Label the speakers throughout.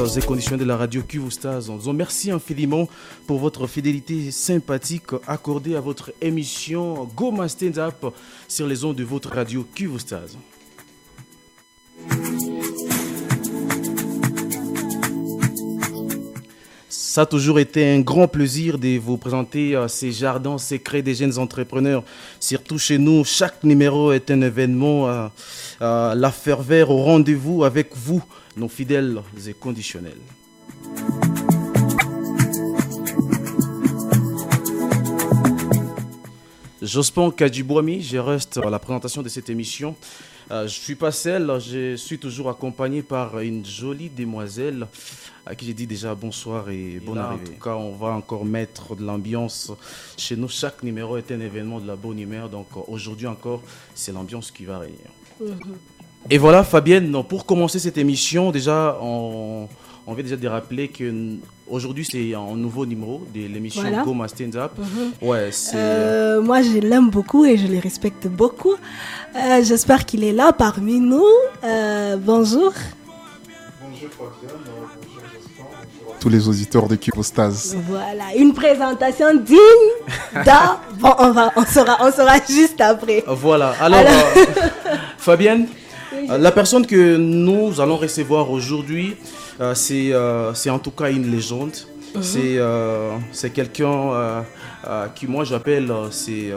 Speaker 1: Et conditionnés de la radio Cuvostaz. Nous vous merci infiniment pour votre fidélité sympathique accordée à votre émission Go Stand Up sur les ondes de votre radio Cuvostaz. Ça a toujours été un grand plaisir de vous présenter euh, ces jardins secrets des jeunes entrepreneurs. Surtout chez nous, chaque numéro est un événement, euh, euh, la ferveur au rendez-vous avec vous, nos fidèles et conditionnels. Jospin Kadjibouami, je reste à la présentation de cette émission. je ne suis pas seul, je suis toujours accompagné par une jolie demoiselle à qui j'ai dit déjà bonsoir et bonne arrivée. En tout cas, on va encore mettre de l'ambiance chez nous. Chaque numéro est un événement de la bonne humeur. Donc aujourd'hui encore, c'est l'ambiance qui va régner. Mhm. Et voilà, Fabienne, pour commencer cette émission, déjà, on, on vient déjà de rappeler que aujourd'hui c'est un nouveau numéro de l'émission Go My Stand Up.
Speaker 2: Mhm. Ouais, euh, moi, je l'aime beaucoup et je le respecte beaucoup. Euh, j'espère qu'il est là parmi nous. Euh, bonjour. Bonjour Fabienne
Speaker 3: tous les auditeurs de Kivostaz.
Speaker 2: Voilà, une présentation digne d'un... Bon, on, va, on, sera, on sera juste après.
Speaker 1: Voilà, alors, euh, Fabienne, la personne que nous allons recevoir aujourd'hui, euh, c'est en tout cas une légende. Mhm. C'est quelqu'un qui, moi, j'appelle... c'est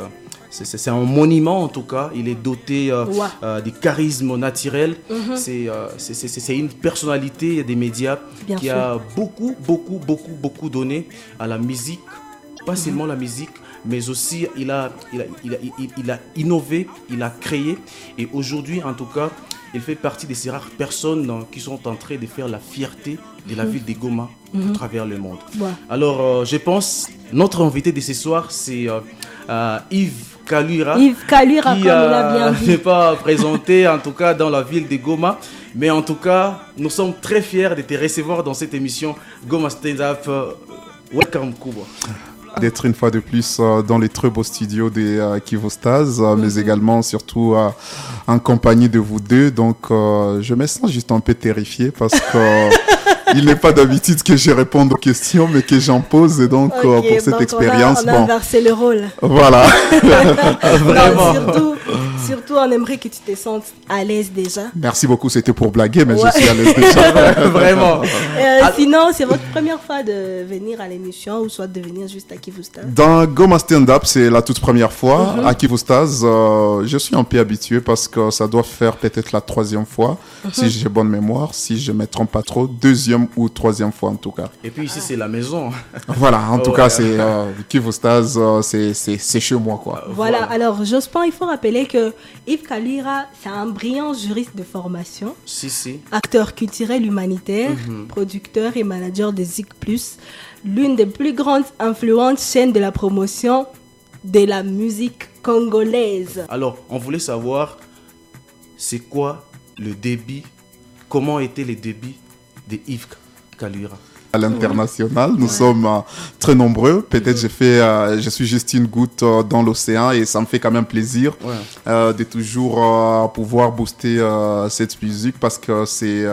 Speaker 1: c'est un monument en tout cas. Il est doté euh, euh, des charismes naturels. Mhm. Euh, c'est une personnalité des médias qui a beaucoup, beaucoup, beaucoup, beaucoup donné à la musique. Pas seulement la musique, mais aussi il a, il a, il a, il a innové, il a créé. Et aujourd'hui, en tout cas, il fait partie de ces rares personnes qui sont en train de faire la fierté de la mhm. ville de Goma à travers le monde. Alors, je pense, notre invité de ce soir, c'est Yves Kalura.
Speaker 2: Yves Kalura, qui
Speaker 1: n'est pas présenté, en tout cas dans la ville de Goma. Mais en tout cas, nous sommes très fiers de te recevoir dans cette émission Goma Stand Up. Welcome, Kuba
Speaker 3: d'être une fois de plus euh, dans les très beaux studios des euh, Kivostaz, euh, mais mhm. également surtout en compagnie de vous deux. Donc je me sens juste un peu terrifié parce que il n'est pas d'habitude que je réponde aux questions, mais que j'en pose. Et donc, pour cette expérience,
Speaker 2: on a, on a inversé le rôle.
Speaker 3: Voilà.
Speaker 2: Vraiment. surtout, surtout, on aimerait que tu te sentes à l'aise déjà.
Speaker 3: Merci beaucoup. C'était pour blaguer, mais je suis à l'aise déjà.
Speaker 1: Vraiment.
Speaker 2: Ah. sinon, c'est votre première fois de venir à l'émission ou soit de venir juste à Kivustaz
Speaker 3: Dans Goma Stand Up, c'est la toute première fois. Mhm. À Kivustaz, euh, je suis un peu habitué parce que ça doit faire peut-être la troisième fois, mhm. si j'ai bonne mémoire, si je ne me trompe pas trop. Deuxième ou troisième fois en tout cas.
Speaker 1: Et puis ici, c'est la maison.
Speaker 3: Voilà, en tout cas, c'est euh, Kivustaz, euh, c'est chez moi. quoi.
Speaker 2: Voilà, alors Jospin, il faut rappeler que Yves Kalira, c'est un brillant juriste de formation.
Speaker 1: Si, si.
Speaker 2: Acteur culturel humanitaire, mhm. producteur et manager de Zik Plus, l'une des plus grandes influentes chaînes de la promotion de la musique congolaise.
Speaker 1: Alors, on voulait savoir, c'est quoi le débit? Comment étaient les débits? De Yves Kalira
Speaker 3: à l'international. Nous sommes euh, très nombreux. Peut-être je fais, euh, je suis juste une goutte euh, dans l'océan et ça me fait quand même plaisir de toujours pouvoir booster cette musique parce que c'est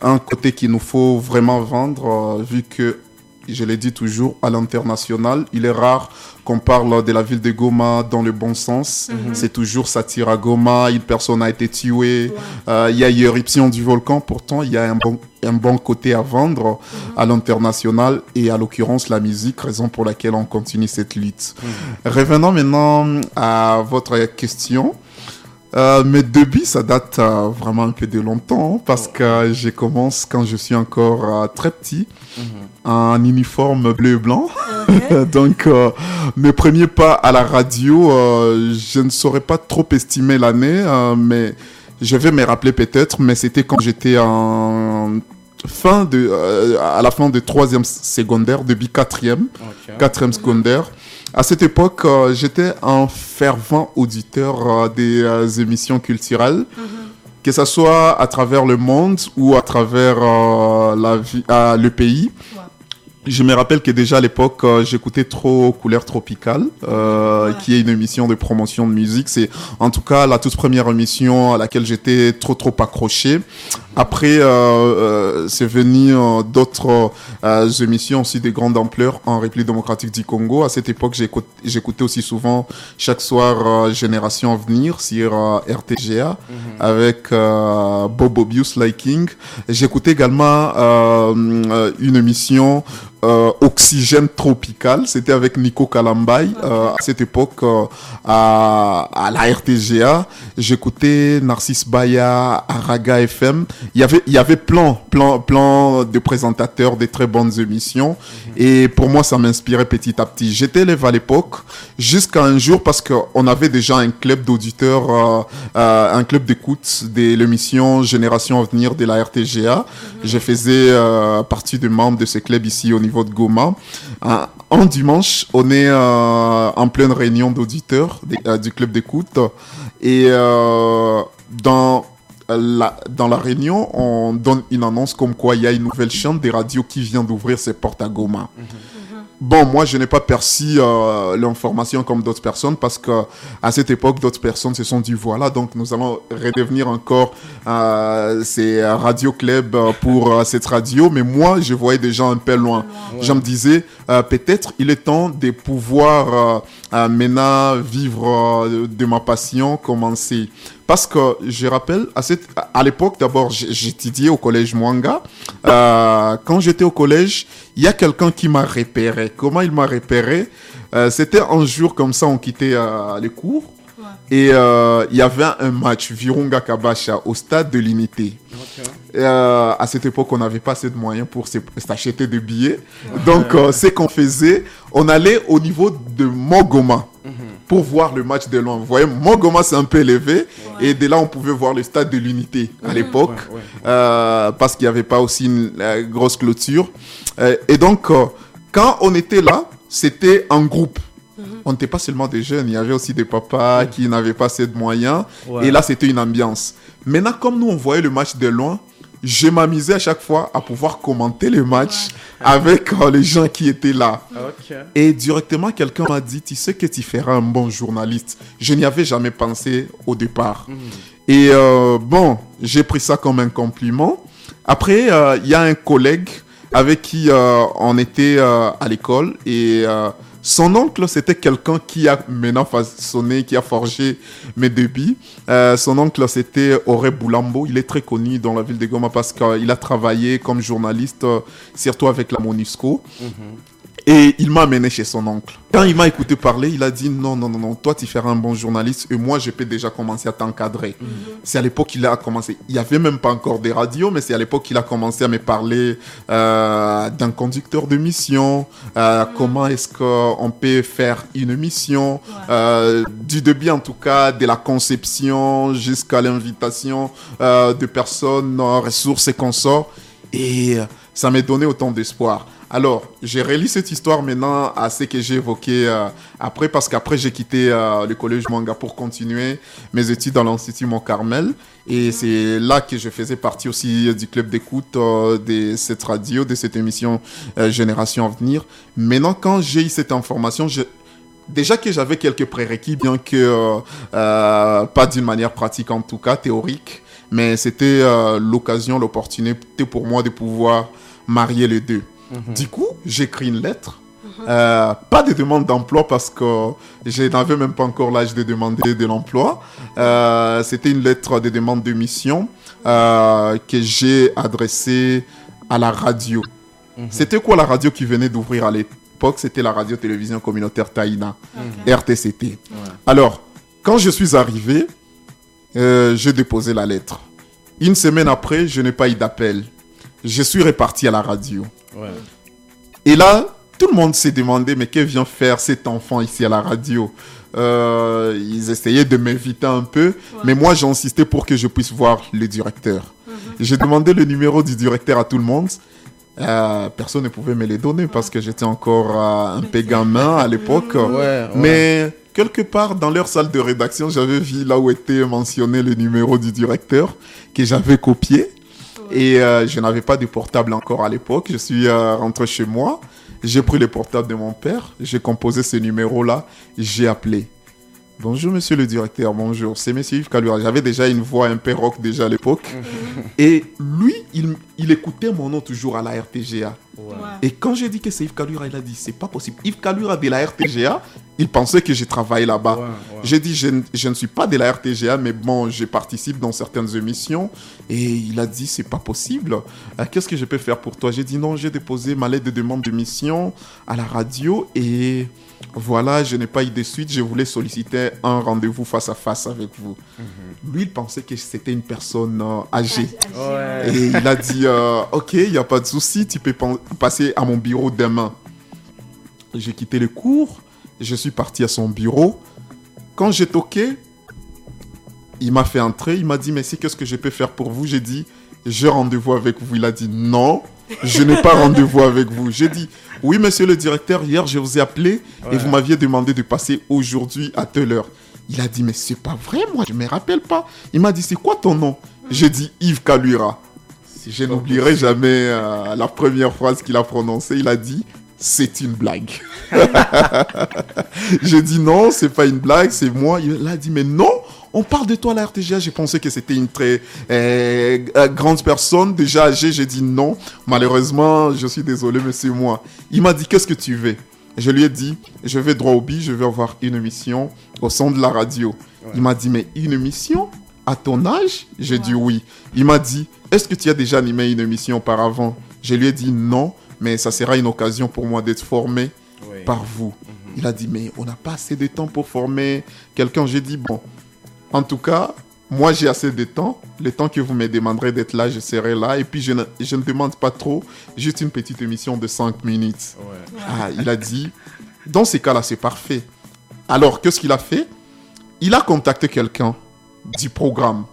Speaker 3: un côté qu'il nous faut vraiment vendre vu que je l'ai dit toujours, à l'international. Il est rare qu'on parle de la ville de Goma dans le bon sens. Mhm. C'est toujours ça tire à Goma, une personne a été tuée, euh, il y a eu éruption du volcan. Pourtant, il y a un bon, un bon côté à vendre mhm. à l'international et à l'occurrence la musique, raison pour laquelle on continue cette lutte. Mhm. Revenons maintenant à votre question. Euh, mes débuts, ça date euh, vraiment un peu de longtemps parce que je commence quand je suis encore euh, très petit, mhm. en uniforme bleu et blanc. Donc, mes premiers pas à la radio, je ne saurais pas trop estimer l'année, mais je vais me rappeler peut-être, mais c'était quand j'étais en fin de, à la fin de troisième secondaire, début quatrième, quatrième secondaire. À cette époque, euh, j'étais un fervent auditeur euh, des euh, émissions culturelles, mhm. que ce soit à travers le monde ou à travers la vie, le pays. Je me rappelle que déjà à l'époque, euh, j'écoutais trop Couleur Tropicale, euh, qui est une émission de promotion de musique. C'est en tout cas la toute première émission à laquelle j'étais trop trop accroché. Après, euh, euh c'est venu euh, d'autres émissions aussi de grande ampleur en République démocratique du Congo. À cette époque, j'écoutais aussi souvent chaque soir Génération Avenir sur RTGA mhm. avec Bobo Bius Liking. J'écoutais également une émission euh, Oxygène Tropical. C'était avec Nico Kalambay euh, à cette époque euh, à, à, la RTGA. J'écoutais Narcisse Baya, Araga FM. Il y avait, il y avait plein, plein, plein de présentateurs, des très bonnes émissions. Mhm. Et pour moi, ça m'inspirait petit à petit. J'étais élève à l'époque jusqu'à un jour parce qu'on avait déjà un club d'auditeurs, un club d'écoute de l'émission Génération Avenir de la RTGA. Mhm. Je faisais partie des membres de ce club ici au niveau de Goma. en dimanche, on est euh, en pleine réunion d'auditeurs euh, du club d'écoute. Et euh, dans la, dans la réunion, on donne une annonce comme quoi il y a une nouvelle chaîne des radios qui vient d'ouvrir ses portes à Goma. Mhm. Bon, moi, je n'ai pas perçu euh, l'information comme d'autres personnes parce que à cette époque, d'autres personnes se sont dit voilà, donc nous allons redevenir encore euh, ces radio club euh, pour euh, cette radio. Mais moi, je voyais des gens un peu loin. Je me disais peut-être il est temps de pouvoir maintenant vivre de ma passion, commencer. Parce que je rappelle, à, cette, à l'époque, d'abord, j'étudiais au collège Mwanga. Euh, quand j'étais au collège, il y a quelqu'un qui m'a repéré. Comment il m'a repéré? Euh, C'était un jour comme ça, on quittait euh, les cours. Et il y avait un match Virunga Kabasha au stade de l'Unité. À cette époque, on n'avait pas assez de moyens pour s'acheter des billets. Donc, ce qu'on faisait, on allait au niveau de Mogoma. Pour voir le match de loin. Vous voyez, Mogoma, c'est un peu élevé. Et de là, on pouvait voir le stade de l'Unité à mhm. l'époque. parce qu'il n'y avait pas aussi une grosse clôture. et donc, quand on était là, c'était en groupe on n'était pas seulement des jeunes, il y avait aussi des papas qui n'avaient pas assez de moyens. Et là, c'était une ambiance. Maintenant, comme nous, on voyait le match de loin, je m'amusais à chaque fois à pouvoir commenter le match avec euh, les gens qui étaient là. Et directement, quelqu'un m'a dit, tu sais que tu feras un bon journaliste. Je n'y avais jamais pensé au départ. Mhm. Et euh, bon, j'ai pris ça comme un compliment. Après, euh, il y a un collègue avec qui on était à l'école et son oncle, c'était quelqu'un qui a maintenant façonné, qui a forgé mes débits. Euh, son oncle, c'était Auré Boulambo. Il est très connu dans la ville de Goma parce qu'il a travaillé comme journaliste, euh, surtout avec la MONUSCO. Mhm. Et il m'a amené chez son oncle. Quand il m'a écouté parler, il a dit non, non, non, non, toi tu feras un bon journaliste et moi je peux déjà commencer à t'encadrer. Mhm. C'est à l'époque qu'il a commencé. Il n'y avait même pas encore des radios, mais c'est à l'époque qu'il a commencé à me parler euh, d'un conducteur de mission, euh, mhm. comment est-ce qu'on peut faire une mission, euh, du début en tout cas, de la conception jusqu'à l'invitation de personnes, ressources et consorts. Et ça m'a donné autant d'espoir. Alors, j'ai relié cette histoire maintenant à ce que j'ai évoqué euh, après, parce qu'après, j'ai quitté euh, le collège Manga pour continuer mes études dans l'Institut Mont-Carmel. Et c'est là que je faisais partie aussi du club d'écoute euh, de cette radio, de cette émission Génération Avenir. Maintenant, quand j'ai eu cette information, déjà que j'avais quelques prérequis, bien que pas d'une manière pratique en tout cas, théorique, mais c'était l'occasion, l'opportunité pour moi de pouvoir marier les deux. Mhm. Du coup, j'écris une lettre. Euh, pas de demande d'emploi parce que je n'avais même pas encore l'âge de demander de l'emploi. Euh, c'était une lettre de demande de mission euh, que j'ai adressée à la radio. Mhm. C'était quoi la radio qui venait d'ouvrir à l'époque? C'était la radio-télévision communautaire Taïna, RTCT. Alors, quand je suis arrivé, j'ai déposé la lettre. Une semaine après, je n'ai pas eu d'appel. Je suis reparti à la radio. Et là, tout le monde s'est demandé, mais que vient faire cet enfant ici à la radio? Euh, Ils essayaient de m'inviter un peu, mais moi j'ai insisté pour que je puisse voir le directeur. Mhm. J'ai demandé le numéro du directeur à tout le monde. Euh, personne ne pouvait me les donner parce que j'étais encore euh, un peu gamin à l'époque. Mais quelque part dans leur salle de rédaction, j'avais vu là où était mentionné le numéro du directeur que j'avais copié. Et euh, je n'avais pas de portable encore à l'époque. Je suis euh, rentré chez moi. J'ai pris le portable de mon père. J'ai composé ce numéro-là. J'ai appelé. Bonjour, monsieur le directeur. Bonjour. C'est monsieur Yves Kalura. J'avais déjà une voix un peu rock déjà à l'époque. Et lui, il, il écoutait mon nom toujours à la RTGA. Et quand j'ai dit que c'est Yves Kalura, il a dit c'est pas possible. Yves Kalura de la RTGA, il pensait que je travaille là-bas. J'ai dit je, je, ne suis pas de la RTGA, mais bon, je participe dans certaines émissions. Et il a dit c'est pas possible. Euh, Qu'est-ce que je peux faire pour toi? J'ai dit non, j'ai déposé ma lettre de demande de mission à la radio et voilà, je n'ai pas eu de suite. Je voulais solliciter un rendez-vous face à face avec vous. Lui, il pensait que c'était une personne euh, âgée.
Speaker 1: Ouais.
Speaker 3: Et il a dit, euh, ok, il n'y a pas de souci, tu peux passer à mon bureau demain. J'ai quitté le cours, je suis parti à son bureau. Quand j'ai toqué, il m'a fait entrer, il m'a dit, mais c'est qu'est-ce que je peux faire pour vous? J'ai dit, j'ai rendez-vous avec vous. Il a dit, non, je n'ai pas rendez-vous avec vous. J'ai dit, oui, monsieur le directeur, hier, je vous ai appelé et vous m'aviez demandé de passer aujourd'hui à telle heure. Il a dit, mais c'est pas vrai, moi, je me rappelle pas. Il m'a dit, c'est quoi ton nom? J'ai dit, Yves Kalura. Je n'oublierai jamais euh, la première phrase qu'il a prononcée. Il a dit, c'est une blague. J'ai dit, non, c'est pas une blague, c'est moi. Il a dit, mais non, on parle de toi à la RTGA. J'ai pensé que c'était une très euh, euh, grande personne, déjà âgée. J'ai dit, non, malheureusement, je suis désolé, mais c'est moi. Il m'a dit, qu'est-ce que tu veux? Je lui ai dit, je vais droit au but, je vais avoir une émission au son de la radio. Il m'a dit, mais une émission à ton âge? J'ai dit oui. Il m'a dit, est-ce que tu as déjà animé une émission auparavant? Je lui ai dit non, mais ça sera une occasion pour moi d'être formé
Speaker 1: Oui.
Speaker 3: par vous. Il a dit, mais on n'a pas assez de temps pour former quelqu'un. J'ai dit, bon, en tout cas, moi j'ai assez de temps. Le temps que vous me demanderez d'être là, je serai là. Et puis je ne, je ne demande pas trop, juste une petite émission de 5 minutes.
Speaker 1: Ouais.
Speaker 3: Ah, il a dit, dans ces cas-là, c'est parfait. Alors, qu'est-ce qu'il a fait? Il a contacté quelqu'un du programme.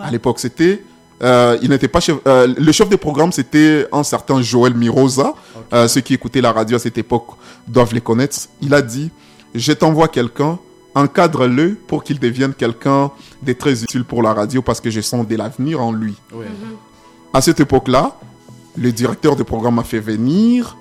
Speaker 3: À l'époque, c'était... euh, il n'était pas chef, euh, le chef de programme, c'était un certain Joël Mirosa. Euh, ceux qui écoutaient la radio à cette époque doivent les connaître. Il a dit, je t'envoie quelqu'un, encadre-le pour qu'il devienne quelqu'un de très utile pour la radio parce que je sens de l'avenir en lui.
Speaker 1: Ouais.
Speaker 3: À cette époque-là, le directeur de programme m'a fait venir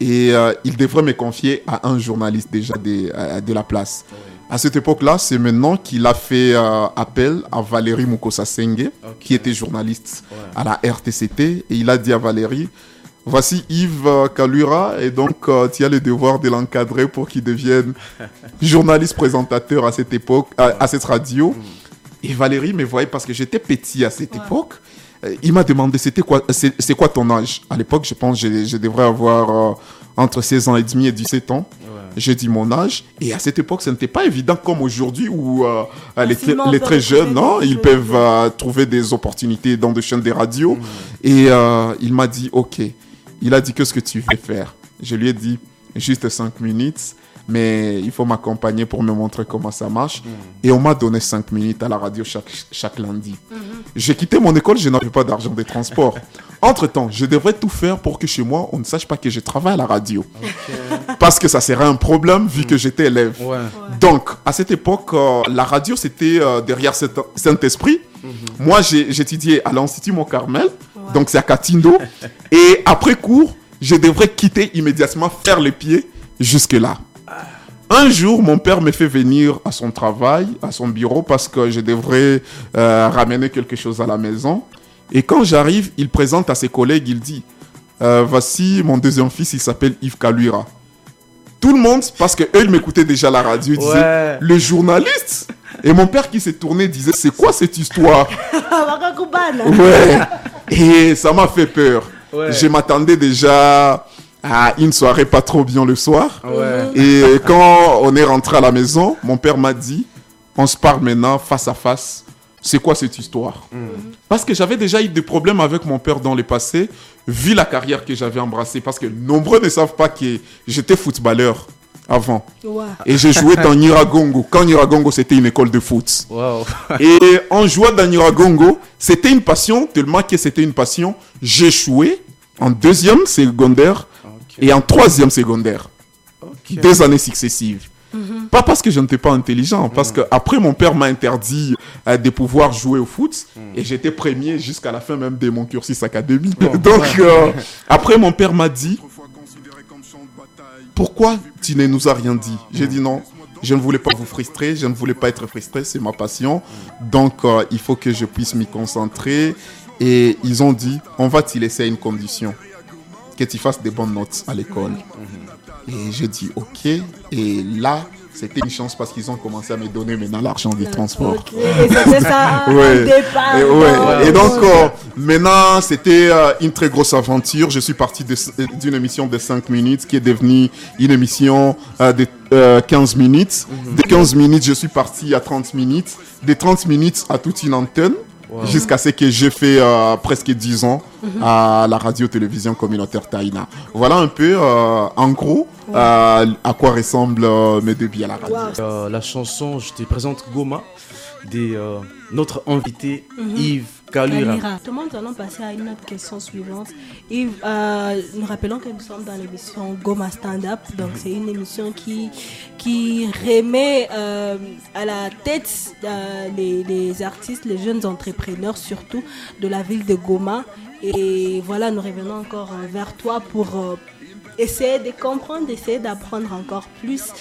Speaker 3: et euh, il devrait me confier à un journaliste déjà de, euh, de la place. À cette époque-là, c'est maintenant qu'il a fait euh, appel à Valérie Mukosa Senge, qui était journaliste
Speaker 1: Ouais.
Speaker 3: à la RTCT, et il a dit à Valérie, voici Yves euh, Kalura, et donc euh, tu as le devoir de l'encadrer pour qu'il devienne journaliste présentateur à cette époque, à, à cette radio. Et Valérie me voyait parce que j'étais petit à cette époque. Euh, Il m'a demandé c'était quoi, c'est c'est quoi ton âge? À l'époque, je pense que je, je devrais avoir euh, entre 16 ans et demi et 17 ans.
Speaker 1: Ouais.
Speaker 3: J'ai dit mon âge. Et à cette époque, ce n'était pas évident comme aujourd'hui où euh, euh, les, très- les jeunes, non,
Speaker 2: des
Speaker 3: ils peuvent euh, trouver des opportunités dans des chaînes de radio. Et il m'a dit, OK. Il a dit, qu'est-ce que tu veux faire Je lui ai dit, juste 5 minutes, mais il faut m'accompagner pour me montrer comment ça marche. Et on m'a donné 5 minutes à la radio chaque, chaque lundi. J'ai quitté mon école, je n'avais pas d'argent de transport. Entre-temps, je devrais tout faire pour que chez moi, on ne sache pas que je travaille à la radio. Parce que ça serait un problème vu que j'étais élève.
Speaker 1: Ouais.
Speaker 3: Donc, à cette époque, euh, la radio, c'était euh, derrière cet- Saint-Esprit. Moi, j'ai- j'étudiais à l'Institut Mont-Carmel, donc c'est à Katindo. Et après cours, je devrais quitter immédiatement, faire les pieds jusque-là. Un jour, mon père me fait venir à son travail, à son bureau, parce que je devrais euh, ramener quelque chose à la maison. Et quand j'arrive, il présente à ses collègues, il dit, euh, voici mon deuxième fils, il s'appelle Yves Kaluira. Tout le monde, parce que eux, ils m'écoutaient déjà à la radio, ils disaient, le journaliste Et mon père qui s'est tourné disait, c'est quoi cette histoire? Ouais. Et ça m'a fait peur.
Speaker 1: Ouais.
Speaker 3: Je m'attendais déjà à une soirée pas trop bien le soir.
Speaker 1: Ouais.
Speaker 3: Et quand on est rentré à la maison, mon père m'a dit, on se parle maintenant face à face. C'est quoi cette histoire? Parce que j'avais déjà eu des problèmes avec mon père dans le passé, vu la carrière que j'avais embrassée. Parce que nombreux ne savent pas que j'étais footballeur avant. Et j'ai joué dans Niragongo. Quand Niragongo, c'était une école de foot.
Speaker 1: Wow.
Speaker 3: Et en jouant dans Niragongo, c'était une passion, tellement que c'était une passion. J'ai joué en deuxième secondaire et en troisième secondaire. Deux années successives. Mhm. Pas parce que je n'étais pas intelligent, parce que après mon père m'a interdit euh, de pouvoir jouer au foot et j'étais premier jusqu'à la fin même de mon cursus académique. Donc euh, après mon père m'a dit pourquoi tu ne nous as rien dit J'ai dit non. Je ne voulais pas vous frustrer, je ne voulais pas être frustré, c'est ma passion. Donc, euh, il faut que je puisse m'y concentrer. Et ils ont dit, on va t'y laisser une condition, que tu fasses des bonnes notes à l'école. Et j'ai dit, ok. Et là, c'était une chance parce qu'ils ont commencé à me donner maintenant l'argent du transport.
Speaker 2: Et c'était ça départ.
Speaker 3: Et, donc, euh, maintenant, c'était euh, une très grosse aventure. Je suis parti d'une émission de 5 minutes qui est devenue une émission euh, de 15 minutes. Mhm. De 15 minutes, je suis parti à 30 minutes. De 30 minutes à toute une antenne. Jusqu'à ce que j'ai fait presque 10 ans à la radio-télévision communautaire Taïna. Voilà un peu, en gros, à quoi ressemblent euh, mes débuts à la radio.
Speaker 1: Euh, la chanson, je te présente Goma, de euh, notre invité mhm. Yves Kalura.
Speaker 2: nous allons passer à une autre question suivante. Yves, nous rappelons que nous sommes dans l'émission Goma Stand Up. Donc, c'est une émission qui, qui remet à la tête les, les, artistes, les jeunes entrepreneurs, surtout de la ville de Goma. Et voilà, nous revenons encore vers toi pour essayer de comprendre, essayer d'apprendre encore plus.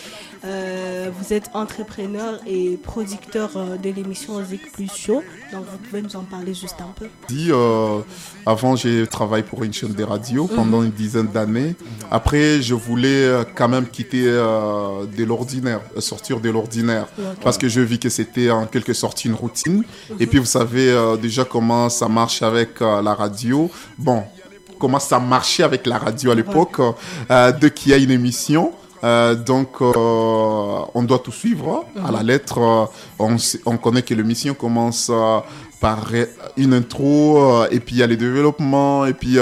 Speaker 2: Euh, vous êtes entrepreneur et producteur euh, de l'émission Zik Plus Show, donc vous pouvez nous en parler juste un peu.
Speaker 3: Euh, avant, j'ai travaillé pour une chaîne de radio mhm. pendant une dizaine d'années. Après, je voulais quand même quitter de l'ordinaire, sortir de l'ordinaire, parce que je vis que c'était en quelque sorte une routine. Et mhm. puis, vous savez déjà comment ça marche avec la radio. Bon, comment ça marchait avec la radio à l'époque, euh, de qui a une émission. Euh, donc, euh, on doit tout suivre à la lettre. On, on, connaît que l'émission commence par une intro, et puis il y a les développements, et puis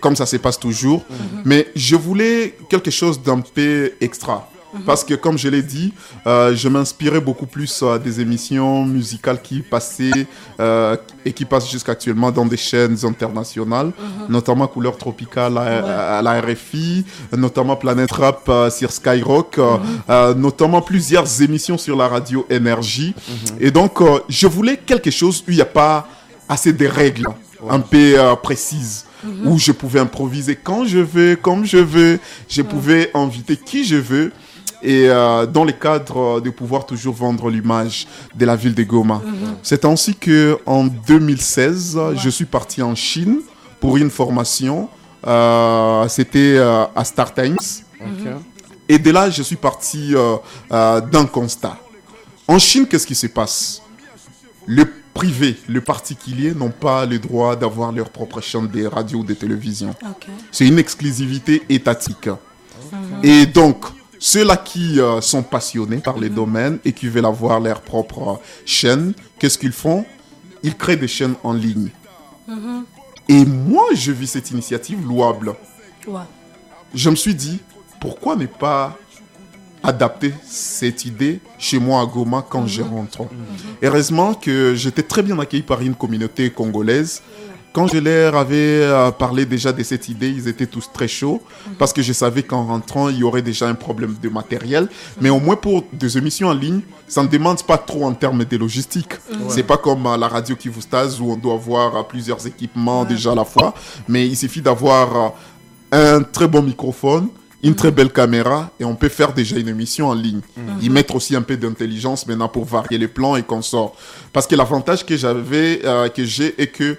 Speaker 3: comme ça se passe toujours. Mais je voulais quelque chose d'un peu extra. Mhm. Parce que, comme je l'ai dit, euh, je m'inspirais beaucoup plus euh, des émissions musicales qui passaient euh, et qui passent jusqu'actuellement dans des chaînes internationales, mhm. notamment Couleur Tropicale à, la RFI, notamment Planète Rap sur Skyrock, mhm. notamment plusieurs émissions sur la radio Énergie. Et donc, je voulais quelque chose où il n'y a pas assez de règles un peu précises où je pouvais improviser quand je veux, comme je veux. Je pouvais inviter qui je veux et euh, dans le cadre de pouvoir toujours vendre l'image de la ville de Goma. Mhm. C'est ainsi que en 2016, je suis parti en Chine pour une formation. Euh, c'était euh, à Star Times. Et de là, je suis parti d'un constat. En Chine, qu'est-ce qui se passe? Le privé, le particulier n'ont pas le droit d'avoir leur propre chaîne de radio ou de télévision. C'est une exclusivité étatique. Et donc, ceux-là qui euh, sont passionnés par les domaines et qui veulent avoir leur propre chaîne, qu'est-ce qu'ils font? Ils créent des chaînes en ligne. Mhm. Et moi, je vis cette initiative louable. Je me suis dit, pourquoi ne pas adapter cette idée chez moi à Goma quand je mhm. rentre? Mhm. Heureusement que j'étais très bien accueilli par une communauté congolaise quand je leur avais euh, parlé déjà de cette idée, ils étaient tous très chauds parce que je savais qu'en rentrant, il y aurait déjà un problème de matériel. Mais au moins pour des émissions en ligne, ça ne demande pas trop en termes de logistique. C'est pas comme euh, la radio qui vous stase où on doit avoir euh, plusieurs équipements déjà à la fois. Mais il suffit d'avoir un très bon microphone, une très belle caméra et on peut faire déjà une émission en ligne. Y mettre aussi un peu d'intelligence maintenant pour varier les plans et qu'on sort. Parce que l'avantage que j'avais, que j'ai, est que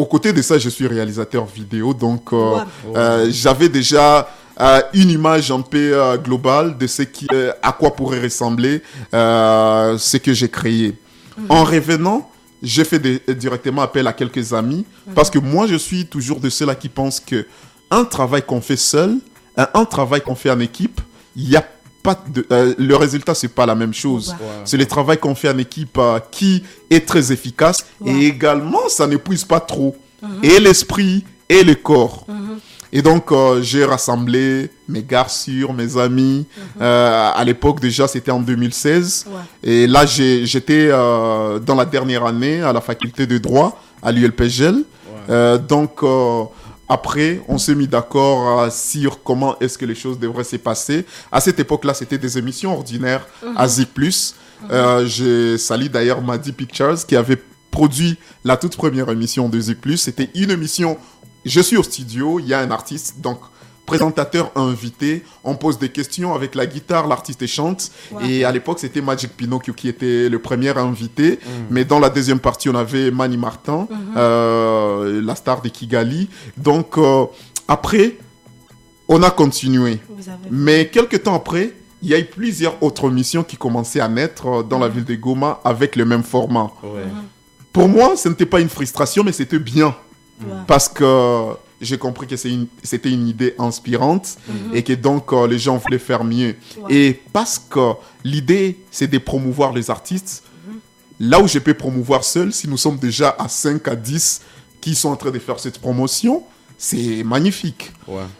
Speaker 3: au côté de ça, je suis réalisateur vidéo, donc euh, euh, j'avais déjà euh, une image un peu globale de ce qui, à quoi pourrait ressembler ce que j'ai créé. Mhm. En revenant, j'ai fait directement appel à quelques amis mhm. parce que moi, je suis toujours de ceux-là qui pensent que un travail qu'on fait seul, un, travail qu'on fait en équipe, il y a pas de, le résultat c'est pas la même chose. C'est le travail qu'on fait en équipe qui est très efficace et également ça n'épuise pas trop mhm. et l'esprit et le corps. Mhm. Et donc euh, j'ai rassemblé mes garçons, mes amis. Mhm. Euh, à l'époque déjà c'était en 2016 et là j'étais euh, dans la dernière année à la faculté de droit à l'ULPGL. donc après, on s'est mis d'accord euh, sur comment est-ce que les choses devraient se passer. À cette époque-là, c'était des émissions ordinaires à Zik+. Euh, J'ai sali d'ailleurs Madi Pictures qui avait produit la toute première émission de Zik+. C'était une émission, je suis au studio, il y a un artiste, donc présentateur invité, on pose des questions avec la guitare, l'artiste chante. Et à l'époque, c'était Magic Pinocchio qui était le premier invité. Mm. Mais dans la deuxième partie, on avait Manny Martin, mm-hmm. euh, la star de Kigali. Donc, euh, après, on a continué. Mais quelques temps après, il y a eu plusieurs autres missions qui commençaient à naître euh, dans la mm. ville de Goma avec le même format. Pour moi, ce n'était pas une frustration, mais c'était bien. Parce que j'ai compris que c'était une, idée inspirante mhm. et que donc euh, les gens voulaient faire mieux. Et parce que l'idée, c'est de promouvoir les artistes, mhm. là où je peux promouvoir seul, si nous sommes déjà à 5 à 10 qui sont en train de faire cette promotion, c'est magnifique.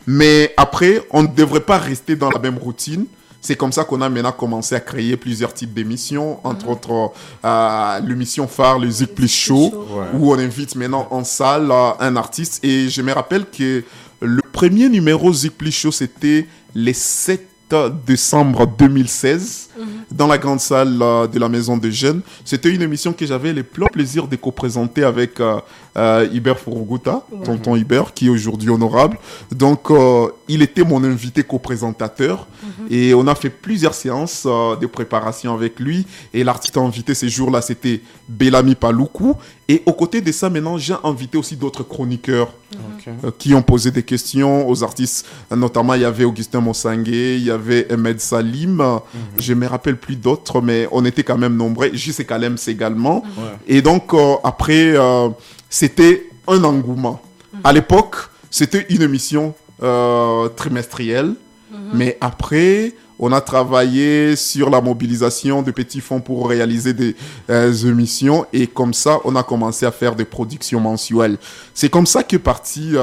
Speaker 3: Mais après, on ne devrait pas rester dans la même routine. C'est comme ça qu'on a maintenant commencé à créer plusieurs types d'émissions, entre mhm. autres euh, l'émission phare, le Zik Plus Show, où on invite maintenant en salle euh, un artiste. Et je me rappelle que le premier numéro Zik Plus Show, c'était les 7 décembre 2016 mhm. dans la grande salle euh, de la Maison des Jeunes. C'était une émission que j'avais le plein plaisir de co-présenter avec euh, euh, Iber Furuguta, tonton Iber, qui est aujourd'hui honorable. Donc, il était mon invité co-présentateur mhm. et on a fait plusieurs séances de préparation avec lui. Et l'artiste invité ces jours-là, c'était Bellamy Paloukou. Et aux côtés de ça, maintenant, j'ai invité aussi d'autres chroniqueurs qui ont posé des questions aux artistes. Notamment, il y avait Augustin Mossangué, il y avait Ahmed Salim. Je me rappelle plus d'autres, mais on était quand même nombreux. J.C. Kalem également. Et donc, euh, après, euh, c'était un engouement. Mhm. À l'époque, c'était une émission euh, trimestrielle. Mhm. Mais après, on a travaillé sur la mobilisation de petits fonds pour réaliser des émissions. Et comme ça, on a commencé à faire des productions mensuelles. C'est comme ça qu'est parti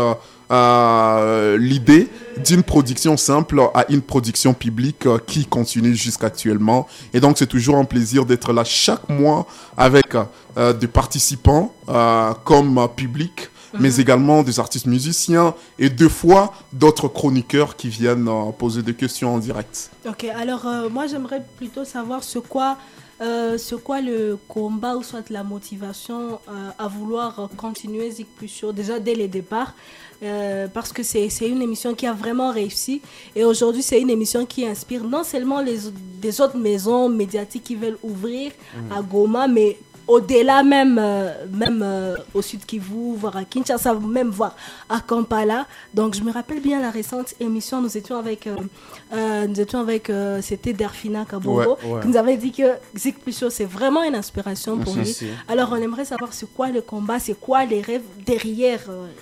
Speaker 3: l'idée d'une production simple à une production publique euh, qui continue jusqu'actuellement. Et donc, c'est toujours un plaisir d'être là chaque mois avec euh, des participants euh, comme public, mais mhm. également des artistes musiciens et deux fois d'autres chroniqueurs qui viennent poser des questions en direct.
Speaker 2: Ok, alors moi, j'aimerais plutôt savoir ce quoi euh, sur quoi le combat ou soit la motivation euh, à vouloir continuer Zik Plus déjà dès le départ euh, parce que c'est une émission qui a vraiment réussi et aujourd'hui c'est une émission qui inspire non seulement les des autres maisons médiatiques qui veulent ouvrir mmh. à Goma mais au-delà même, euh, même euh, au sud Kivu, voire à Kinshasa, même voir à Kampala. Donc je me rappelle bien la récente émission, nous étions avec, euh, nous étions avec c'était Derfina Kabongo, qui nous avait dit que Zik Plussio, c'est vraiment une inspiration pour lui. Alors on aimerait savoir c'est quoi le combat, c'est quoi les rêves derrière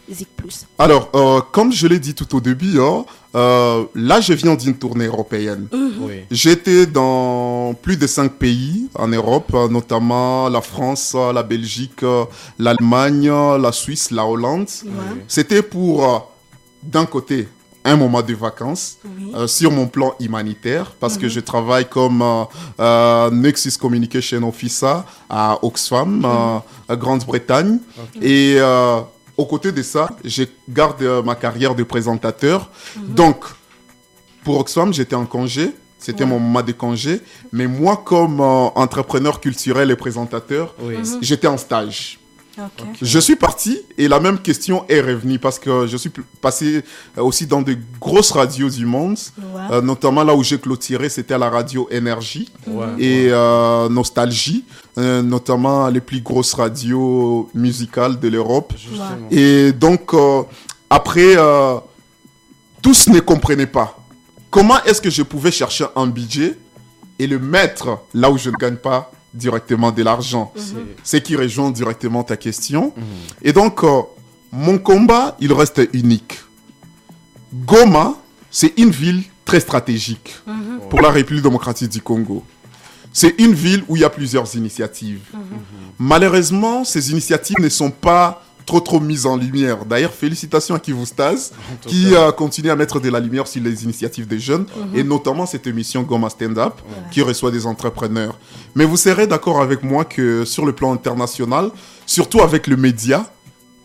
Speaker 2: Zik Plus.
Speaker 3: Alors, comme je l'ai dit tout au début, hein, là je viens d'une tournée européenne. Mhm. J'étais dans plus de cinq pays en Europe, notamment la France France, la Belgique, l'Allemagne, la Suisse, la Hollande. C'était pour, euh, d'un côté, un moment de vacances euh, sur mon plan humanitaire parce que mhm. je travaille comme euh, Nexus Communication Officer à Oxfam, mhm. Grande-Bretagne. Et aux côtés de ça, je garde ma carrière de présentateur. Mhm. Donc, pour Oxfam, j'étais en congé. C'était mon moment de congé. Mais moi, comme euh, entrepreneur culturel et présentateur, mhm. j'étais en stage. Je suis parti et la même question est revenue parce que je suis passé euh, aussi dans de grosses radios du monde, euh, notamment là où j'ai clôturé, c'était à la radio Énergie et Nostalgie, notamment les plus grosses radios musicales de l'Europe. Et donc, après, tous ne comprenaient pas comment est-ce que je pouvais chercher un budget et le mettre là où je ne gagne pas directement de l'argent mhm. C'est qui rejoint directement ta question. Mhm. Et donc, euh, mon combat, il reste unique. Goma, c'est une ville très stratégique mhm. pour la République démocratique du Congo. C'est une ville où il y a plusieurs initiatives. Malheureusement, ces initiatives ne sont pas trop trop mise en lumière. D'ailleurs, félicitations à Kivustas qui a continué à mettre de la lumière sur les initiatives des jeunes mhm. et notamment cette émission Goma Stand Up qui reçoit des entrepreneurs. Mais vous serez d'accord avec moi que sur le plan international, surtout avec le média,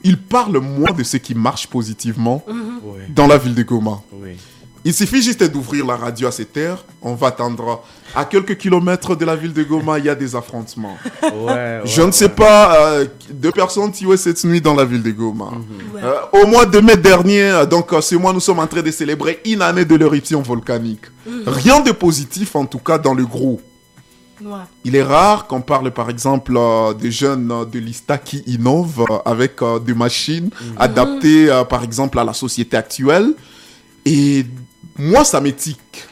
Speaker 3: il parle moins de ce qui marche positivement
Speaker 1: Oui.
Speaker 3: dans la ville de Goma.
Speaker 1: Oui.
Speaker 3: Il suffit juste d'ouvrir la radio à cette heure, on va attendre à quelques kilomètres de la ville de Goma, il y a des affrontements.
Speaker 1: Ouais,
Speaker 3: Je ne sais
Speaker 1: ouais.
Speaker 3: pas, euh, deux personnes tuées cette nuit dans la ville de Goma.
Speaker 2: Ouais.
Speaker 3: Euh, au mois de mai dernier, euh, donc euh, ce mois, nous sommes en train de célébrer une année de l'éruption volcanique. Rien de positif, en tout cas, dans le gros.
Speaker 2: Ouais.
Speaker 3: Il est rare qu'on parle, par exemple, euh, des jeunes euh, de l'ISTA qui innovent euh, avec euh, des machines adaptées, euh, par exemple, à la société actuelle. Et moi, ça m'étique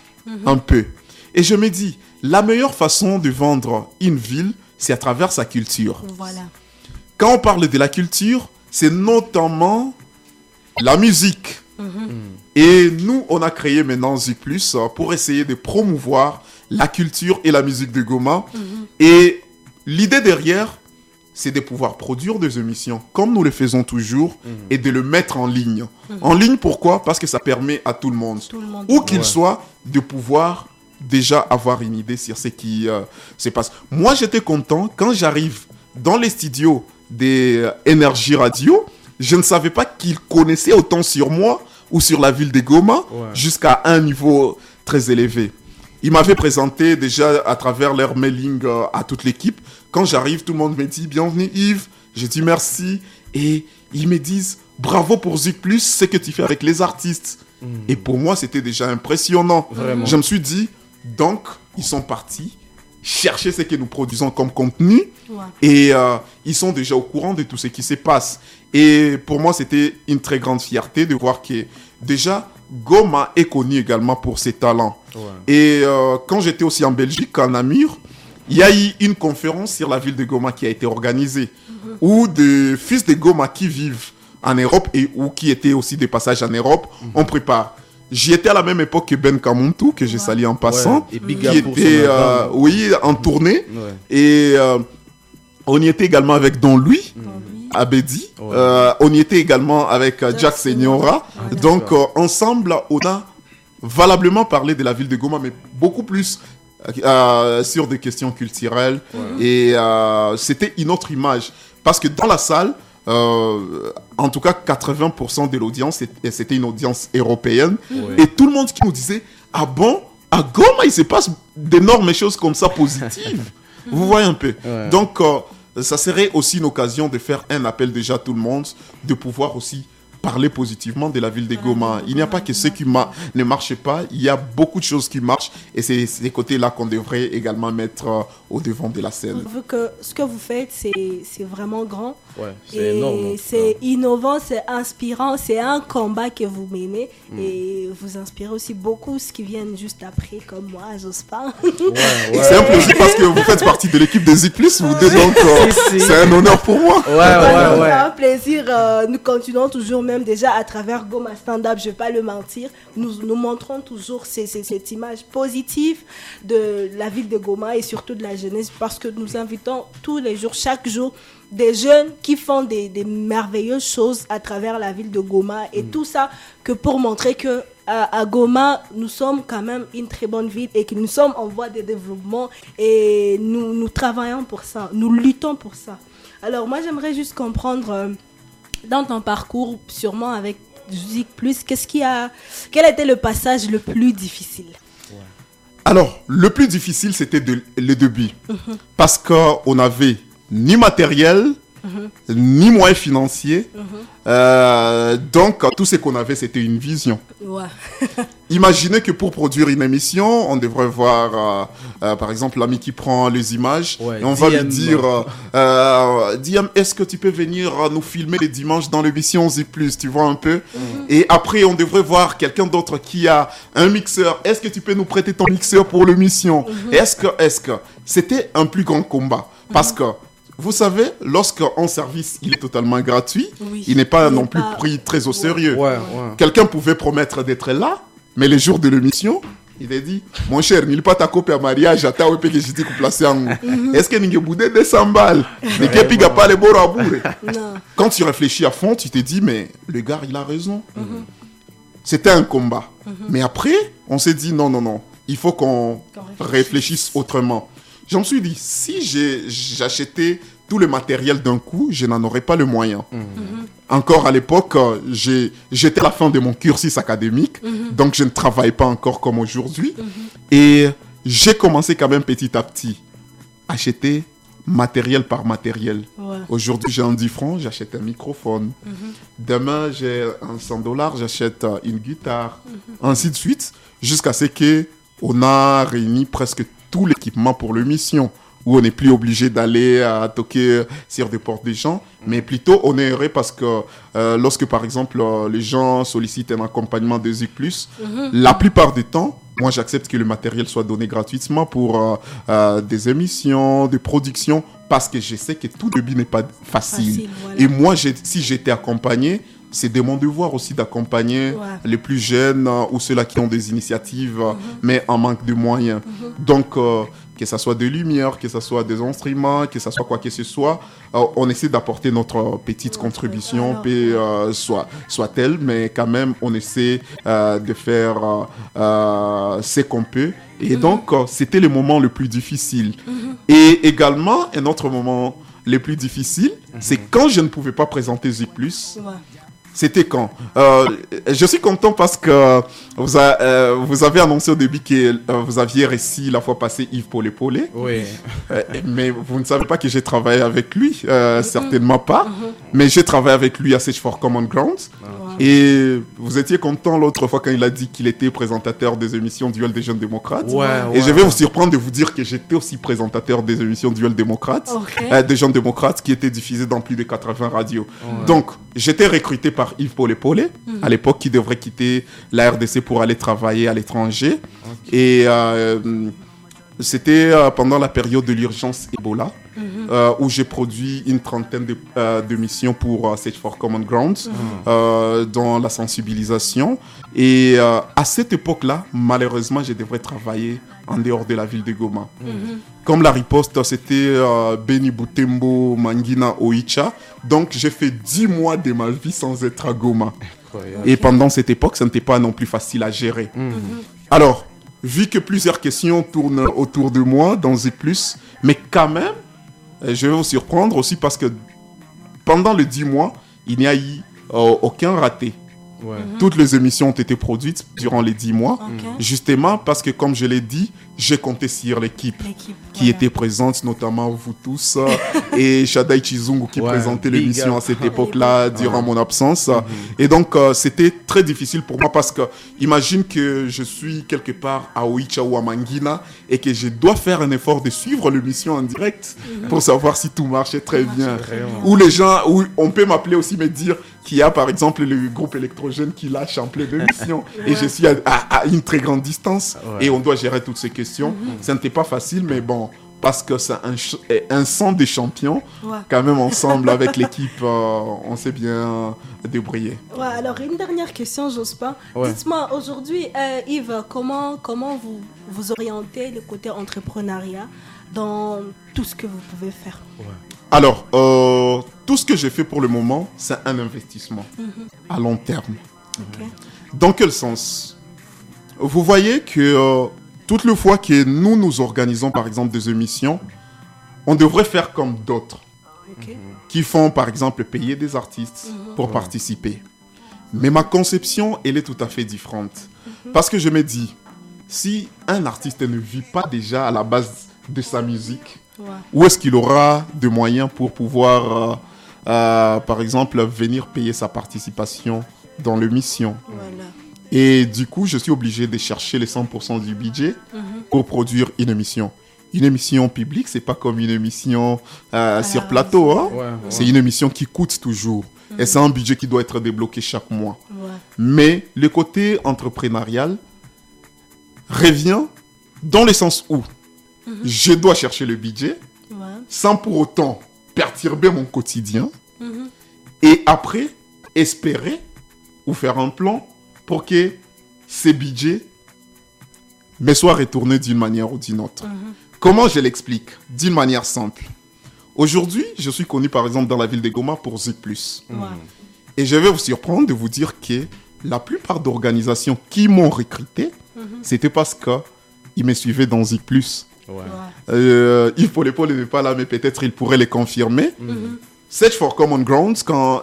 Speaker 3: un peu. Et je me dis, la meilleure façon de vendre une ville, c'est à travers sa culture.
Speaker 2: Voilà.
Speaker 3: Quand on parle de la culture, c'est notamment la musique. Et nous, on a créé maintenant Zik Plus euh, pour essayer de promouvoir la culture et la musique de Goma. Et l'idée derrière, c'est de pouvoir produire des émissions comme nous le faisons toujours et de le mettre en ligne. En ligne, pourquoi? Parce que ça permet à tout le monde,
Speaker 2: Tout le monde.
Speaker 3: où qu'il
Speaker 1: Ouais.
Speaker 3: soit, de pouvoir déjà avoir une idée sur ce qui euh, se passe. Moi, j'étais content quand j'arrive dans les studios des euh, Énergie Radio. Je ne savais pas qu'ils connaissaient autant sur moi ou sur la ville de Goma
Speaker 1: Ouais.
Speaker 3: jusqu'à un niveau très élevé. Ils m'avaient présenté déjà à travers leur mailing euh, à toute l'équipe. Quand j'arrive, tout le monde me dit bienvenue Yves. Je dis merci et ils me disent bravo pour Zik Plus, ce que tu fais avec les artistes. Et pour moi, c'était déjà impressionnant.
Speaker 1: Vraiment.
Speaker 3: Je me suis dit, donc, ils sont partis chercher ce que nous produisons comme contenu
Speaker 2: Ouais.
Speaker 3: et euh, ils sont déjà au courant de tout ce qui se passe. Et pour moi, c'était une très grande fierté de voir que déjà, Goma est connu également pour ses talents.
Speaker 1: Ouais.
Speaker 3: Et euh, quand j'étais aussi en Belgique, en Namur, il y a eu une conférence sur la ville de Goma qui a été organisée, où des fils de Goma qui vivent en Europe et ou qui étaient aussi des passages en Europe, on prépare. J'y étais à la même époque que Ben Kamuntu, que je salue en passant,
Speaker 1: Ouais, et big
Speaker 3: qui était, euh, oui, en tournée.
Speaker 1: Ouais.
Speaker 3: Et euh, on y était également avec Don Louis. Abedi.
Speaker 1: Ouais.
Speaker 3: Euh, on y était également avec euh,
Speaker 2: Jack
Speaker 3: Senyora.
Speaker 2: Voilà.
Speaker 3: Donc, euh, ensemble, on a valablement parlé de la ville de Goma, mais beaucoup plus euh, sur des questions culturelles. Et euh, c'était une autre image. Parce que dans la salle, euh, en tout cas, 80% de l'audience, c'était- une audience européenne.
Speaker 1: Ouais.
Speaker 3: Et tout le monde qui nous disait Ah bon? À Goma, il se passe d'énormes choses comme ça positives. Vous voyez un peu.
Speaker 1: Ouais.
Speaker 3: Donc, ça serait aussi une occasion de faire un appel déjà à tout le monde, de pouvoir aussi parler positivement de la ville de Goma. Il n'y a pas que ce qui ma- ne marche pas, il y a beaucoup de choses qui marchent et c'est ces côtés-là qu'on devrait également mettre euh, au devant de la scène.
Speaker 2: Vu que ce que vous faites, c'est c'est vraiment grand.
Speaker 1: Ouais, c'est énorme.
Speaker 2: c'est innovant, c'est inspirant, c'est un combat que vous menez
Speaker 1: Mm.
Speaker 2: et vous inspirez aussi beaucoup ce qui viennent juste après, comme moi, j'ose pas.
Speaker 1: Ouais,
Speaker 3: c'est un plaisir parce que vous faites partie de l'équipe des Plus, vous deux, donc euh,
Speaker 1: Si, si.
Speaker 3: c'est un honneur pour moi.
Speaker 1: Ouais, ouais,
Speaker 2: C'est un plaisir. euh, nous continuons toujours, même déjà à travers Goma Stand Up, je vais pas le mentir. Nous, nous montrons toujours ces- ces- cette image positive de la ville de Goma et surtout de la jeunesse parce que nous invitons tous les jours, chaque jour, des jeunes qui font des, des merveilleuses choses à travers la ville de Goma et tout ça que pour montrer que à, Goma, nous sommes quand même une très bonne ville et que nous sommes en voie de développement et nous, nous travaillons pour ça, nous luttons pour ça. Alors moi j'aimerais juste comprendre euh, dans ton parcours, sûrement avec Zik Plus, qu'est-ce qui a, quel était le passage le plus difficile?
Speaker 3: Alors, le plus difficile, c'était le début. Parce qu'on n'avait ni matériel, ni moyens financiers. Euh, donc, tout ce qu'on avait, c'était une vision.
Speaker 2: Ouais.
Speaker 3: Imaginez que pour produire une émission, on devrait voir, euh, euh, par exemple, l'ami qui prend les images.
Speaker 1: Ouais,
Speaker 3: et on va lui dire, euh, euh, DM, est-ce que tu peux venir nous filmer les dimanches dans l'émission Z+, tu vois un peu Et après, on devrait voir quelqu'un d'autre qui a un mixeur. Est-ce que tu peux nous prêter ton mixeur pour l'émission Est-ce que, est-ce que... C'était un plus grand combat. Parce que, vous savez, lorsqu'un service, il est totalement gratuit,
Speaker 2: Oui.
Speaker 3: il n'est pas
Speaker 2: Il
Speaker 3: non plus
Speaker 2: pas-
Speaker 3: pris très au sérieux.
Speaker 1: Ouais, ouais.
Speaker 3: Quelqu'un pouvait promettre d'être là, mais les jours de l'émission, il a dit Mon cher, n'il pas ta copie à mariage, à ta que je t'ai placé en. Est-ce que n'y boudé 200 balles? Ne kepiga pas les bords à bourre.
Speaker 2: Non.
Speaker 3: Quand tu réfléchis à fond, tu te dis Mais le gars, il a raison. C'était un combat. Mais après, on s'est dit Non, non, non, il faut qu'on réfléchisse.
Speaker 2: réfléchisse.
Speaker 3: autrement. Je me suis dit Si j'ai- j'achetais tout le matériel d'un coup, je n'en aurais pas le moyen. encore à l'époque, euh, j'ai- j'étais à la fin de mon cursus académique, donc je ne travaille pas encore comme aujourd'hui. Et j'ai commencé quand même petit à petit à acheter matériel par matériel.
Speaker 2: Ouais.
Speaker 3: Aujourd'hui, j'ai un 10 francs, j'achète un microphone. Demain, j'ai un 100 dollars, j'achète euh, une guitare. Ainsi de suite, jusqu'à ce que on a réuni presque tout l'équipement pour le mission. Où on n'est plus obligé d'aller à toquer sur des portes des gens, mais plutôt on est heureux parce que euh, lorsque par exemple euh, les gens sollicitent un accompagnement de Zik+, la plupart du temps, moi j'accepte que le matériel soit donné gratuitement pour euh, des émissions, des productions, parce que je sais que tout début n'est pas facile.
Speaker 2: Facile, voilà.
Speaker 3: Et moi, si j'étais accompagné, c'est de mon devoir aussi d'accompagner
Speaker 2: Ouais.
Speaker 3: les plus jeunes euh, ou ceux-là qui ont des initiatives,
Speaker 2: Mhm.
Speaker 3: mais en manque de moyens. Donc, euh, que ce soit des lumières, que ce soit des instruments, que ce soit quoi que ce soit, euh, on essaie d'apporter notre petite contribution, puis, euh, soit, soit telle, mais quand même, on essaie euh, de faire euh, euh, ce qu'on peut. Et
Speaker 2: Mhm.
Speaker 3: donc, c'était le moment le plus difficile. Et également, un autre moment le plus difficile, c'est quand je ne pouvais pas présenter Z+.
Speaker 2: Ouais.
Speaker 3: C'était quand? Euh, Je suis content parce que vous, a- euh, vous avez annoncé au début que euh, vous aviez réussi la fois passée Yves Paulé Paulé.
Speaker 1: Oui.
Speaker 3: Euh, mais vous ne savez pas que j'ai travaillé avec lui, euh, certainement pas. Mais j'ai travaillé avec lui à Search for Common Ground. Et vous étiez content l'autre fois quand il a dit qu'il était présentateur des émissions Duel des jeunes démocrates.
Speaker 1: Ouais,
Speaker 3: Et
Speaker 1: ouais.
Speaker 3: je vais vous surprendre de vous dire que j'étais aussi présentateur des émissions Duel démocrates, euh, des jeunes démocrates qui étaient diffusées dans plus de 80 radios. Donc, j'étais recruté par Yves Paulé Paulé, à l'époque, qui devrait quitter la RDC pour aller travailler à l'étranger. Et euh, c'était euh, pendant la période de l'urgence Ebola, euh, où j'ai produit une trentaine de, euh, de missions pour euh, Search for Common Ground, euh, dans la sensibilisation. Et euh, à cette époque-là, malheureusement, je devrais travailler en dehors de la ville de Goma. Comme la riposte, c'était euh, Beni Butembo, Mangina, Oicha. Donc, j'ai fait 10 mois de ma vie sans être à Goma.
Speaker 1: Incroyable.
Speaker 3: Et pendant cette époque, ça n'était pas non plus facile à gérer. Alors, vu que plusieurs questions tournent autour de moi dans Z+, mais quand même, euh, je vais vous surprendre aussi parce que pendant les 10 mois, il n'y a eu euh, aucun raté.
Speaker 1: Ouais.
Speaker 3: Toutes les émissions ont été produites durant les 10 mois,
Speaker 2: Ok.
Speaker 3: justement parce que, comme je l'ai dit, j'ai compté sur l'équipe qui
Speaker 2: voilà.
Speaker 3: était présente, notamment vous tous, euh, et Shadai Chizungu qui
Speaker 1: Ouais,
Speaker 3: présentait l'émission à cette époque-là, durant
Speaker 1: Ouais.
Speaker 3: mon absence. Et donc, euh, c'était très difficile pour moi parce que, imagine que je suis quelque part à Oicha ou à Mangina et que je dois faire un effort de suivre l'émission en direct pour savoir si tout marchait très bien. Ou les gens, ou on peut m'appeler aussi me dire qu'il y a par exemple le groupe électrogène qui lâche en pleine émission et je suis à, à- à une très grande distance
Speaker 1: Ouais.
Speaker 3: et on doit gérer toutes ces questions. Ça n'était pas facile, mais bon, parce que c'est un, ch- un sang des champions,
Speaker 2: Ouais.
Speaker 3: quand même ensemble avec l'équipe, euh, on s'est bien débrouillé.
Speaker 2: Ouais, alors une dernière question, Jospin.
Speaker 1: Ouais.
Speaker 2: Dites-moi, aujourd'hui, euh, Yves, comment, comment vous vous orientez le côté entrepreneuriat dans tout ce que vous pouvez faire?
Speaker 3: Alors, euh, tout ce que j'ai fait pour le moment, c'est un investissement à long terme. Dans quel sens? Vous voyez que euh, toutes les fois que nous nous organisons par exemple des émissions, on devrait faire comme d'autres. Qui font par exemple payer des artistes pour participer. Mais ma conception, elle est tout à fait différente. Parce que je me dis, si un artiste ne vit pas déjà à la base de sa musique,
Speaker 2: Ouais.
Speaker 3: où est-ce qu'il aura de moyens pour pouvoir, euh, euh, par exemple, venir payer sa participation dans l'émission
Speaker 2: Voilà.
Speaker 3: Et du coup, je suis obligé de chercher les 100% du budget
Speaker 2: Mhm.
Speaker 3: pour produire une émission. Une émission publique, c'est pas comme une émission euh,
Speaker 2: la
Speaker 3: sur plateau. Hein?
Speaker 1: Ouais, ouais.
Speaker 3: C'est une émission qui coûte toujours. Et c'est un budget qui doit être débloqué chaque mois.
Speaker 2: Ouais.
Speaker 3: Mais le côté entrepreneurial revient dans le sens où je dois chercher le budget
Speaker 2: Ouais.
Speaker 3: sans pour autant perturber mon quotidien
Speaker 2: Mhm.
Speaker 3: et après espérer ou faire un plan pour que ces budgets me soient retournés d'une manière ou d'une autre. Comment je l'explique D'une manière simple? Aujourd'hui, je suis connu par exemple dans la ville de Goma pour Z+.
Speaker 2: Ouais.
Speaker 3: Et je vais vous surprendre de vous dire que la plupart d'organisations qui m'ont recruté, c'était parce qu'ils me suivaient dans Z+.
Speaker 1: Ouais.
Speaker 2: Ouais.
Speaker 3: Euh, Yves Paul n'est pas là, mais peut-être il pourrait les confirmer.
Speaker 2: Mhm.
Speaker 3: Search for Common Grounds, quand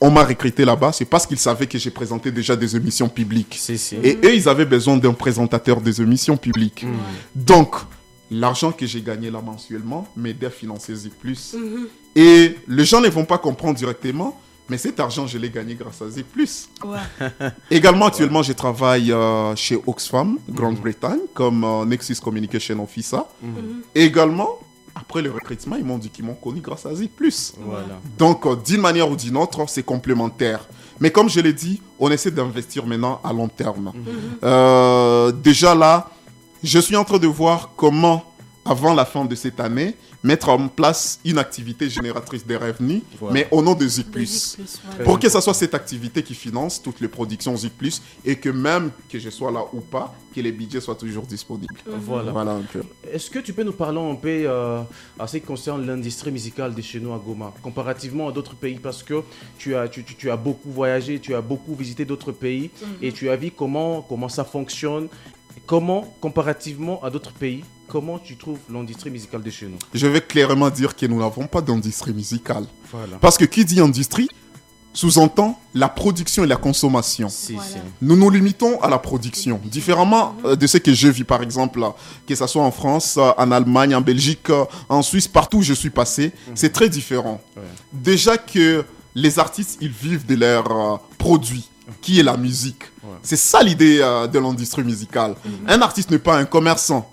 Speaker 3: on m'a recruté là-bas, c'est parce qu'ils savaient que j'ai présenté déjà des émissions publiques.
Speaker 1: Si, si.
Speaker 3: Et eux, ils avaient besoin d'un présentateur des émissions publiques. Donc, l'argent que j'ai gagné là mensuellement m'aidait à financer Zik Plus. Et les gens ne vont pas comprendre directement, mais cet argent, je l'ai gagné grâce à Plus.
Speaker 2: Ouais.
Speaker 3: Également, actuellement, je travaille euh, chez Oxfam, Grande-Bretagne, comme euh, Nexus Communication Officer. Et également, après le recrutement, ils m'ont dit qu'ils m'ont connu grâce à.
Speaker 1: Voilà.
Speaker 3: Donc, euh, d'une manière ou d'une autre, c'est complémentaire. Mais comme je l'ai dit, on essaie d'investir maintenant à long terme. Euh, déjà là, je suis en train de voir comment, avant la fin de cette année, mettre en place une activité génératrice de revenus,
Speaker 1: Voilà.
Speaker 3: mais au nom de Zik Plus.
Speaker 2: Voilà.
Speaker 3: Pour que ce soit cette activité qui finance toutes les productions Zik Plus et que même que je sois là ou pas, que les budgets soient toujours disponibles.
Speaker 1: Voilà.
Speaker 3: Voilà un peu.
Speaker 1: Est-ce que tu peux nous parler un peu euh, à ce qui concerne l'industrie musicale de chez nous à Goma, comparativement à d'autres pays? Parce que tu as, tu, tu- tu as beaucoup voyagé, tu as beaucoup visité d'autres pays et tu as vu comment, comment ça fonctionne. Comment, comparativement à d'autres pays, comment tu trouves l'industrie musicale de chez nous
Speaker 3: Je vais clairement dire que nous n'avons pas d'industrie musicale.
Speaker 1: Voilà.
Speaker 3: Parce que qui dit industrie sous-entend la production et la consommation.
Speaker 1: Si,
Speaker 2: Voilà.
Speaker 1: si.
Speaker 3: Nous nous limitons à la production, différemment euh, de ce que je vis par exemple, là, que ce soit en France, euh, en Allemagne, en Belgique, euh, en Suisse, partout où je suis passé, c'est très différent.
Speaker 1: Ouais.
Speaker 3: Déjà que les artistes, ils vivent de leur euh, produit, qui est la musique.
Speaker 1: Ouais.
Speaker 3: C'est ça l'idée euh, de l'industrie musicale. Un artiste n'est pas un commerçant.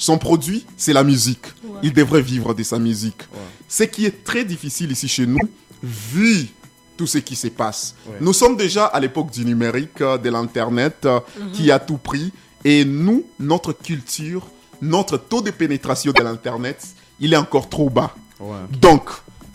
Speaker 3: Son produit, c'est la musique.
Speaker 2: Ouais.
Speaker 3: Il devrait vivre de sa musique.
Speaker 1: Ouais.
Speaker 3: Ce qui est très difficile ici chez nous, vu tout ce qui se passe.
Speaker 1: Ouais.
Speaker 3: Nous sommes déjà à l'époque du numérique, euh, de l'Internet, euh, qui a tout pris. Et nous, notre culture, notre taux de pénétration de l'Internet, il est encore trop bas.
Speaker 1: Ouais.
Speaker 3: Donc,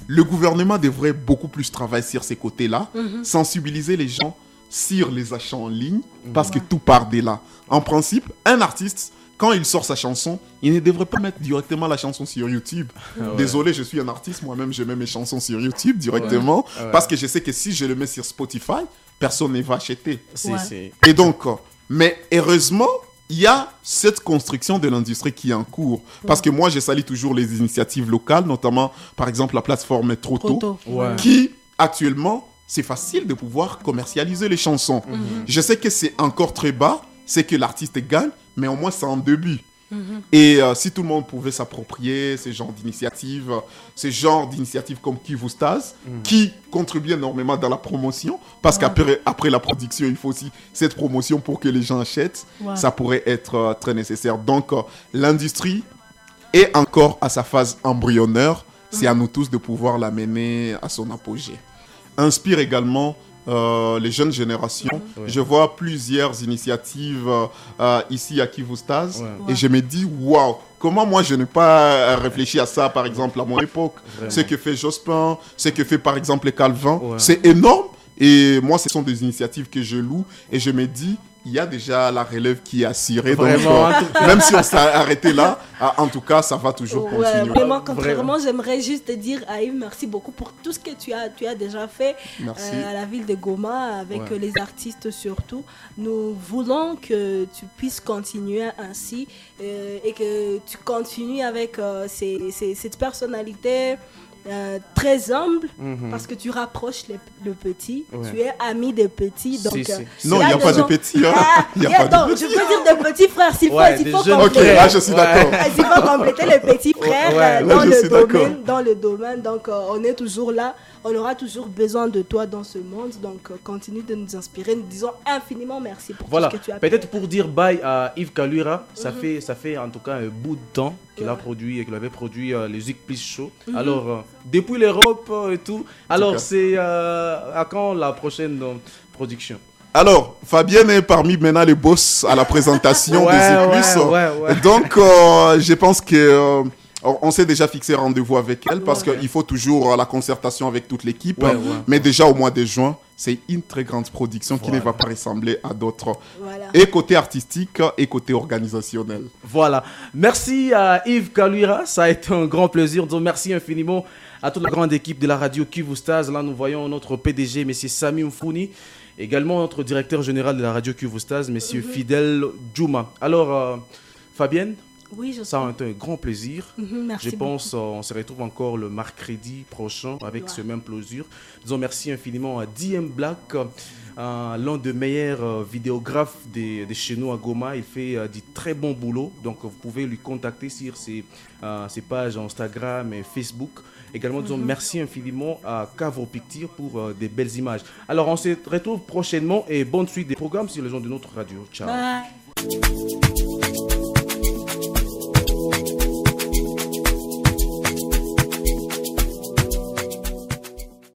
Speaker 3: le gouvernement devrait beaucoup plus travailler sur ces côtés-là, sensibiliser les gens sur les achats en ligne, parce que tout part de là. En principe, un artiste, quand il sort sa chanson, il ne devrait pas mettre directement la chanson sur YouTube.
Speaker 1: ouais.
Speaker 3: Désolé, je suis un artiste, moi-même, je mets mes chansons sur YouTube directement,
Speaker 1: Ouais.
Speaker 3: parce que je sais que si je le mets sur Spotify, personne ne va acheter.
Speaker 1: Si,
Speaker 2: Ouais.
Speaker 1: si.
Speaker 3: Et donc, mais heureusement, il y a cette construction de l'industrie qui est en cours. Parce que moi, je salue toujours les initiatives locales, notamment, par exemple, la plateforme Troto, qui, actuellement, c'est facile de pouvoir commercialiser les chansons. Je sais que c'est encore très bas, c'est que l'artiste gagne, mais au moins, c'est en début. Et euh, si tout le monde pouvait s'approprier ces genres d'initiatives, euh, ces genres d'initiatives comme Kivustas, qui contribuent énormément dans la promotion, parce qu'après après la production, il faut aussi cette promotion pour que les gens achètent, ça pourrait être euh, très nécessaire. Donc, euh, l'industrie est encore à sa phase embryonnaire. C'est à nous tous de pouvoir l'amener à son apogée. Inspire également euh, les jeunes générations.
Speaker 1: Ouais.
Speaker 3: Je vois plusieurs initiatives euh, ici à
Speaker 1: Ouais.
Speaker 3: et je me dis, waouh, comment moi je n'ai pas euh, réfléchi à ça, par exemple, à mon époque?
Speaker 1: Vraiment.
Speaker 3: Ce que fait Jospin, ce que fait par exemple Calvin, c'est énorme. Et moi, ce sont des initiatives que je loue et je me dis, il y a déjà la relève qui est assurée. Donc,
Speaker 1: Vraiment,
Speaker 3: euh,
Speaker 1: en tout cas.
Speaker 3: même si on s'est arrêté là, ah, en tout cas, ça va toujours
Speaker 2: Ouais,
Speaker 3: continuer.
Speaker 2: vraiment, contrairement, j'aimerais juste te dire, Aïe, merci beaucoup pour tout ce que tu as, tu as déjà fait euh, à la ville de Goma, avec
Speaker 1: Ouais.
Speaker 2: euh, les artistes surtout. Nous voulons que tu puisses continuer ainsi euh, et que tu continues avec euh, ces- ces- cette personnalité. Euh, très humble
Speaker 1: Mhm.
Speaker 2: parce que tu rapproches les- le petit,
Speaker 1: Ouais.
Speaker 2: tu es ami des petits donc
Speaker 1: Si,
Speaker 2: euh,
Speaker 1: si.
Speaker 3: Non, il n'y a pas de petits. hein.
Speaker 2: Ah,
Speaker 3: Il y a
Speaker 2: yeah,
Speaker 3: pas de
Speaker 2: donc, je veux dire de petits frères s'il faut,
Speaker 1: Ouais,
Speaker 2: s'il
Speaker 1: des
Speaker 2: faut
Speaker 3: Ok,
Speaker 2: compléter.
Speaker 3: là, je suis
Speaker 1: Ouais.
Speaker 3: d'accord.
Speaker 2: Il faut compléter les petits frères
Speaker 1: Ouais,
Speaker 2: euh,
Speaker 3: là,
Speaker 2: dans, le domaine, dans le domaine. Donc, euh, on est toujours là. On aura toujours besoin de toi dans ce monde. Donc, euh, continue de nous inspirer. Nous disons infiniment merci pour
Speaker 1: Voilà,
Speaker 2: tout ce que tu as
Speaker 1: peut-être pour dire bye à Yves Kalura, ça, fait, ça fait en tout cas un bout de temps qu'il a produit et qu'il avait produit euh, les Zik Plus Show. Alors, euh, depuis l'Europe et tout, alors c'est euh, à quand la prochaine euh, production?
Speaker 3: Alors, Fabienne est parmi maintenant les boss à la présentation
Speaker 1: Ouais,
Speaker 3: des Eclus.
Speaker 1: ouais, ouais.
Speaker 3: Donc, euh, je pense que euh, on s'est déjà fixé rendez-vous avec elle parce
Speaker 2: Ouais.
Speaker 3: qu'il faut toujours euh, la concertation avec toute l'équipe.
Speaker 1: Ouais, ouais.
Speaker 3: Mais déjà au mois de juin, c'est une très grande production qui ne va pas ressembler à d'autres.
Speaker 2: Voilà.
Speaker 3: Et côté artistique et côté organisationnel.
Speaker 1: Voilà. Merci à Yves Kalura. Ça a été un grand plaisir. Donc, merci infiniment à toute la grande équipe de la radio Kivu Stars. Là, nous voyons notre PDG, M. Sami Mfouni. Également notre directeur général de la radio Kivu Stars, M. Fidel Djouma. Alors, euh, Fabienne,
Speaker 2: Oui, je
Speaker 1: Ça a été un grand plaisir.
Speaker 2: Mhm, merci
Speaker 1: je pense qu'on se retrouve encore le mercredi prochain avec ce même plaisir. Disons merci infiniment à DM Black. Euh, l'un des meilleurs euh, vidéographes de, chez nous à Goma. Il fait euh, du très bon boulot. Donc, vous pouvez lui contacter sur ses, ses pages Instagram et Facebook. Également, disons mhm. merci infiniment à Cavro Picture pour des belles images. Alors, on se retrouve prochainement et bonne suite des programmes sur les gens de notre radio. Ciao.
Speaker 2: Bye.